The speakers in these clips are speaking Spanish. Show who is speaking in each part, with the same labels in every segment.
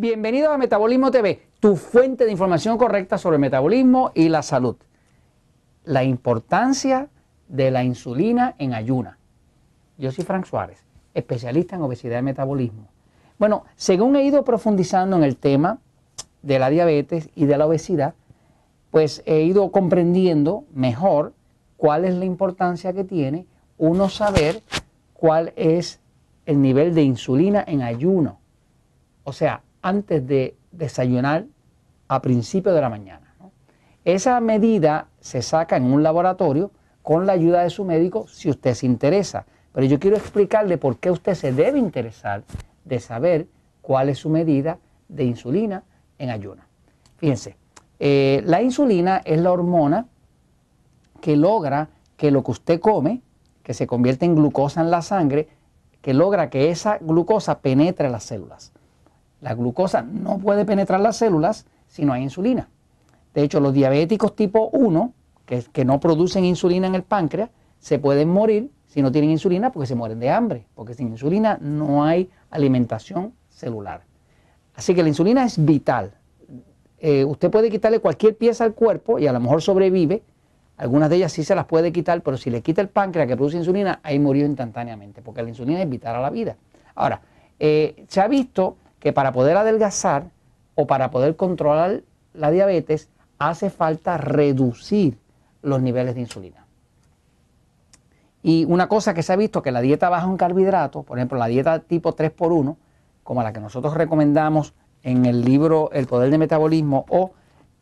Speaker 1: Bienvenido a Metabolismo TV, tu fuente de información correcta sobre el metabolismo y la salud. La importancia de la insulina en ayuna. Yo soy Frank Suárez, especialista en obesidad y metabolismo. Bueno, según he ido profundizando en el tema de la diabetes y de la obesidad, pues he ido comprendiendo mejor cuál es la importancia que tiene uno saber cuál es el nivel de insulina en ayuno. O sea, antes de desayunar a principio de la mañana. Esa medida se saca en un laboratorio con la ayuda de su médico si usted se interesa. Pero yo quiero explicarle por qué usted se debe interesar de saber cuál es su medida de insulina en ayuno. Fíjense, eh, la insulina es la hormona que logra que lo que usted come, que se convierte en glucosa en la sangre, que logra que esa glucosa penetre las células. La glucosa no puede penetrar las células si no hay insulina. De hecho, los diabéticos tipo 1, que, no producen insulina en el páncreas, se pueden morir si no tienen insulina porque se mueren de hambre, porque sin insulina no hay alimentación celular. Así que la insulina es vital. Eh, usted puede quitarle cualquier pieza al cuerpo y a lo mejor sobrevive. Algunas de ellas sí se las puede quitar, pero si le quita el páncreas que produce insulina, ahí murió instantáneamente, porque la insulina es vital a la vida. Ahora, eh, se ha visto que para poder adelgazar o para poder controlar la diabetes hace falta reducir los niveles de insulina. Y una cosa que se ha visto que la dieta baja en carbohidratos, por ejemplo, la dieta tipo 3x1, como la que nosotros recomendamos en el libro El Poder de Metabolismo o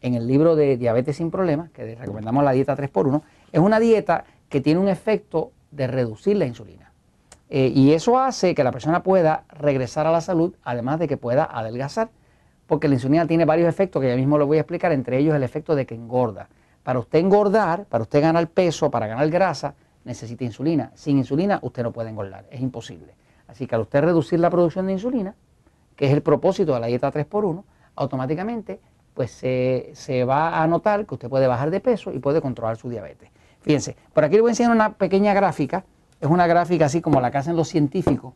Speaker 1: en el libro de Diabetes sin Problemas, que recomendamos la dieta 3x1, es una dieta que tiene un efecto de reducir la insulina. Eh, y eso hace que la persona pueda regresar a la salud, además de que pueda adelgazar, porque la insulina tiene varios efectos que ya mismo lo voy a explicar, entre ellos el efecto de que engorda. Para usted engordar, para usted ganar peso, para ganar grasa, necesita insulina. Sin insulina usted no puede engordar, es imposible. Así que al usted reducir la producción de insulina, que es el propósito de la dieta 3x1, automáticamente pues se, se va a notar que usted puede bajar de peso y puede controlar su diabetes. Fíjense, por aquí le voy a enseñar una pequeña gráfica es una gráfica así como la que hacen los científicos,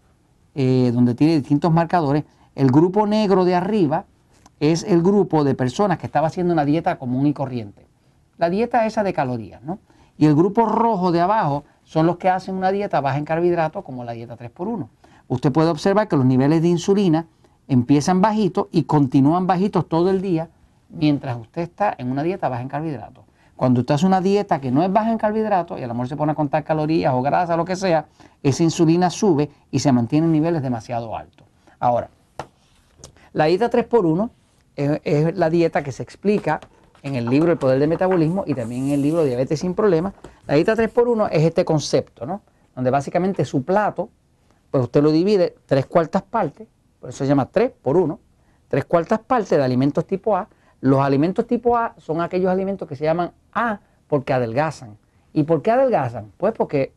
Speaker 1: eh, donde tiene distintos marcadores. El grupo negro de arriba es el grupo de personas que estaba haciendo una dieta común y corriente. La dieta esa de calorías, ¿no? Y el grupo rojo de abajo son los que hacen una dieta baja en carbohidratos, como la dieta 3x1. Usted puede observar que los niveles de insulina empiezan bajitos y continúan bajitos todo el día mientras usted está en una dieta baja en carbohidratos. Cuando usted hace una dieta que no es baja en carbohidratos y a lo mejor se pone a contar calorías o grasa, lo que sea, esa insulina sube y se mantiene en niveles demasiado altos. Ahora, la dieta 3x1 es, la dieta que se explica en el libro El Poder del Metabolismo y también en el libro Diabetes sin Problemas. La dieta 3x1 es este concepto, ¿no? Donde básicamente su plato, pues usted lo divide tres cuartas partes, por eso se llama 3 por 1, tres cuartas partes de alimentos tipo A. Los alimentos tipo A son aquellos alimentos que se llaman A porque adelgazan. ¿Y por qué adelgazan? Pues porque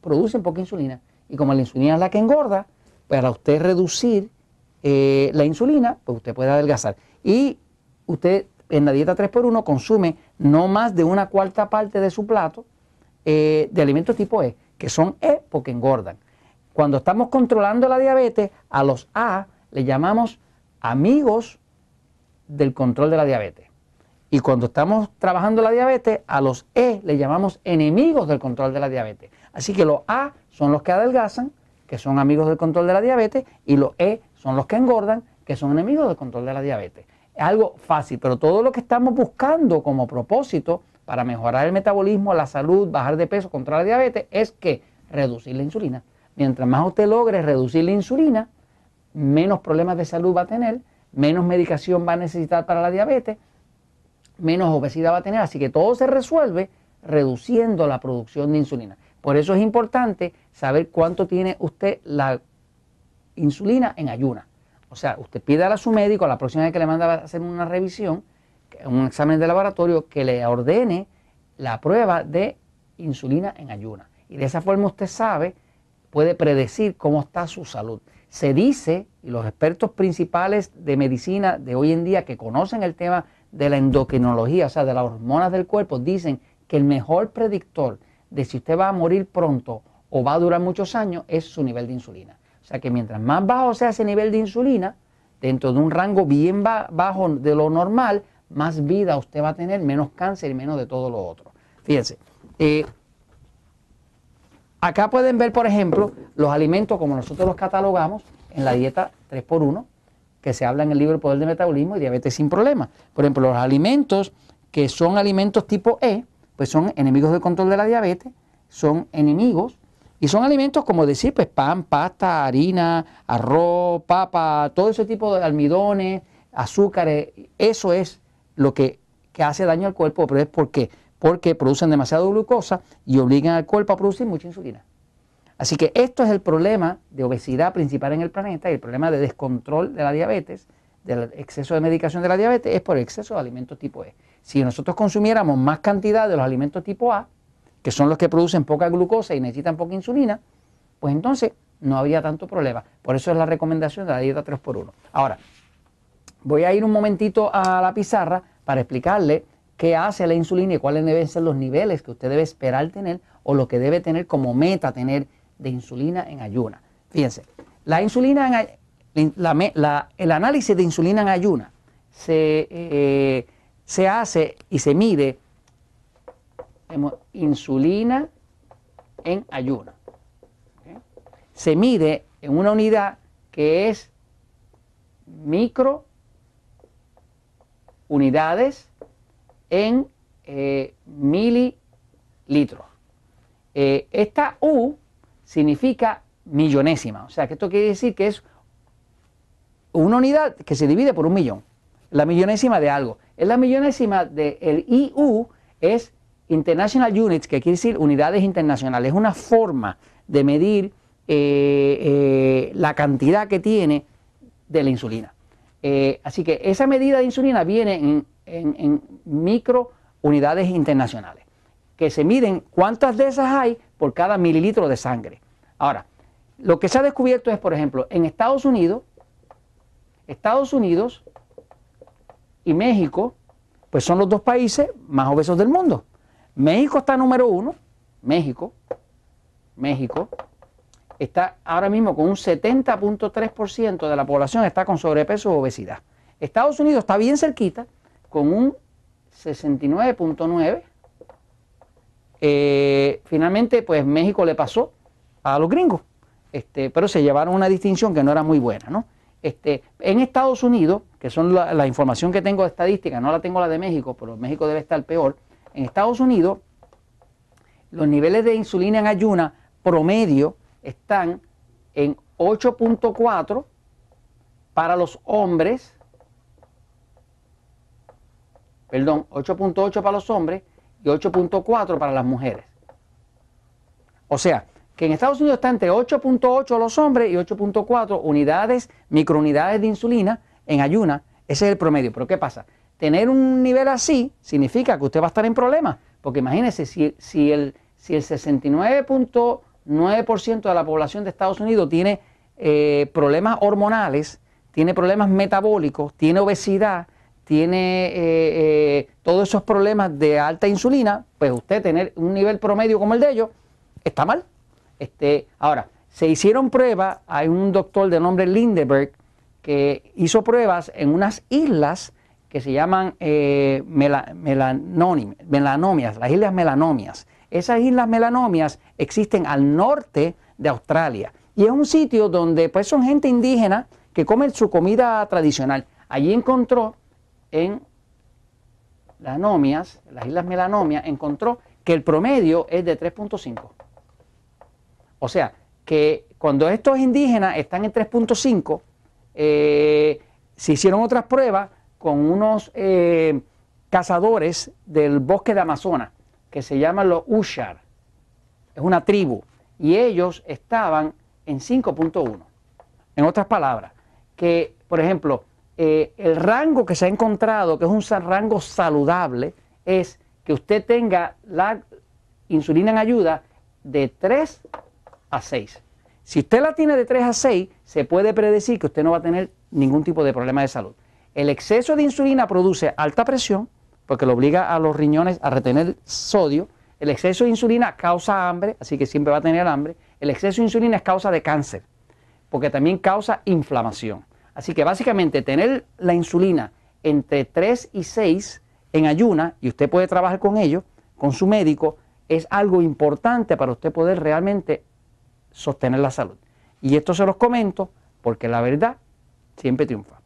Speaker 1: producen poca insulina. Y como la insulina es la que engorda, para usted reducir eh, la insulina, pues usted puede adelgazar. Y usted en la dieta 3x1 consume no más de una cuarta parte de su plato eh, de alimentos tipo E, que son E porque engordan. Cuando estamos controlando la diabetes, a los A le llamamos amigos del control de la diabetes. Y cuando estamos trabajando la diabetes, a los E le llamamos enemigos del control de la diabetes. Así que los A son los que adelgazan, que son amigos del control de la diabetes, y los E son los que engordan, que son enemigos del control de la diabetes. Es algo fácil, pero todo lo que estamos buscando como propósito para mejorar el metabolismo, la salud, bajar de peso, contra la diabetes, es que reducir la insulina. Mientras más usted logre reducir la insulina, menos problemas de salud va a tener, menos medicación va a necesitar para la diabetes menos obesidad va a tener. Así que todo se resuelve reduciendo la producción de insulina. Por eso es importante saber cuánto tiene usted la insulina en ayuna. O sea, usted pide a su médico la próxima vez que le manda a hacer una revisión, un examen de laboratorio, que le ordene la prueba de insulina en ayuna. Y de esa forma usted sabe, puede predecir cómo está su salud. Se dice, y los expertos principales de medicina de hoy en día que conocen el tema de la endocrinología, o sea, de las hormonas del cuerpo, dicen que el mejor predictor de si usted va a morir pronto o va a durar muchos años es su nivel de insulina. O sea que mientras más bajo sea ese nivel de insulina, dentro de un rango bien bajo de lo normal, más vida usted va a tener, menos cáncer y menos de todo lo otro. Fíjense, eh, acá pueden ver, por ejemplo, los alimentos como nosotros los catalogamos en la dieta 3x1, que se habla en el libro El Poder del Metabolismo y Diabetes sin Problemas. Por ejemplo, los alimentos que son alimentos tipo E, pues son enemigos del control de la diabetes, son enemigos y son alimentos como decir, pues pan, pasta, harina, arroz, papa, todo ese tipo de almidones, azúcares, eso es lo que, hace daño al cuerpo, pero es porque, porque producen demasiado glucosa y obligan al cuerpo a producir mucha insulina. Así que esto es el problema de obesidad principal en el planeta y el problema de descontrol de la diabetes, del exceso de medicación de la diabetes, es por exceso de alimentos tipo E. Si nosotros consumiéramos más cantidad de los alimentos tipo A, que son los que producen poca glucosa y necesitan poca insulina, pues entonces no habría tanto problema. Por eso es la recomendación de la dieta 3x1. Ahora, voy a ir un momentito a la pizarra para explicarle qué hace la insulina y cuáles deben ser los niveles que usted debe esperar tener o lo que debe tener como meta tener de insulina en ayuna. Fíjense, la insulina el análisis de insulina en ayuna se, eh, se hace y se mide insulina en ayuno. Se mide en una unidad que es micro unidades en eh, mililitros. Eh, esta U significa millonésima, o sea que esto quiere decir que es una unidad que se divide por un millón, la millonésima de algo. Es la millonésima del IU es International Units, que quiere decir unidades internacionales, es una forma de medir eh, la cantidad que tiene de la insulina. Así que esa medida de insulina viene en, en, micro unidades internacionales, que se miden cuántas de esas hay por cada mililitro de sangre. Ahora, lo que se ha descubierto es, por ejemplo, en Estados Unidos, Estados Unidos y México, pues son los dos países más obesos del mundo. México está número uno, México, México, está ahora mismo con un 70.3% de la población está con sobrepeso o obesidad. Estados Unidos está bien cerquita, con un 69.9%. Eh, finalmente, pues México le pasó a los gringos, este, pero se llevaron una distinción que no era muy buena, ¿no? Este, en Estados Unidos, que son la, la información que tengo de estadística, no la tengo la de México, pero México debe estar peor, en Estados Unidos, los niveles de insulina en ayuna promedio están en 8.4 para los hombres, perdón, 8.8 para los hombres y 8.4 para las mujeres. O sea, que en Estados Unidos está entre 8.8 los hombres y 8.4 unidades, microunidades de insulina en ayuna. Ese es el promedio. Pero ¿qué pasa? tener un nivel así significa que usted va a estar en problemas, porque imagínese si, el 69.9% de la población de Estados Unidos tiene eh, problemas hormonales, tiene problemas metabólicos, tiene obesidad, tiene eh, eh, todos esos problemas de alta insulina, pues usted tener un nivel promedio como el de ellos está mal. Este, ahora, se hicieron pruebas, hay un doctor de nombre Lindeberg que hizo pruebas en unas islas que se llaman eh, melanomias, las islas melanomias. Esas islas melanomias existen al norte de Australia y es un sitio donde pues son gente indígena que come su comida tradicional. Allí encontró en las nomias, las islas melanomias, encontró que el promedio es de 3.5. O sea, que cuando estos indígenas están en 3.5, eh, se hicieron otras pruebas con unos eh, cazadores del bosque de Amazonas que se llaman los Ushar. Es una tribu. Y ellos estaban en 5.1. En otras palabras, que, por ejemplo, eh, el rango que se ha encontrado, que es un rango saludable, es que usted tenga la insulina en ayuda de 3 a 6. Si usted la tiene de 3 a 6, se puede predecir que usted no va a tener ningún tipo de problema de salud. El exceso de insulina produce alta presión, porque lo obliga a los riñones a retener sodio. El exceso de insulina causa hambre, así que siempre va a tener hambre. El exceso de insulina es causa de cáncer, porque también causa inflamación. Así que básicamente tener la insulina entre 3 y 6 en ayuna, y usted puede trabajar con ello, con su médico, es algo importante para usted poder realmente sostener la salud. Y esto se los comento porque la verdad siempre triunfa.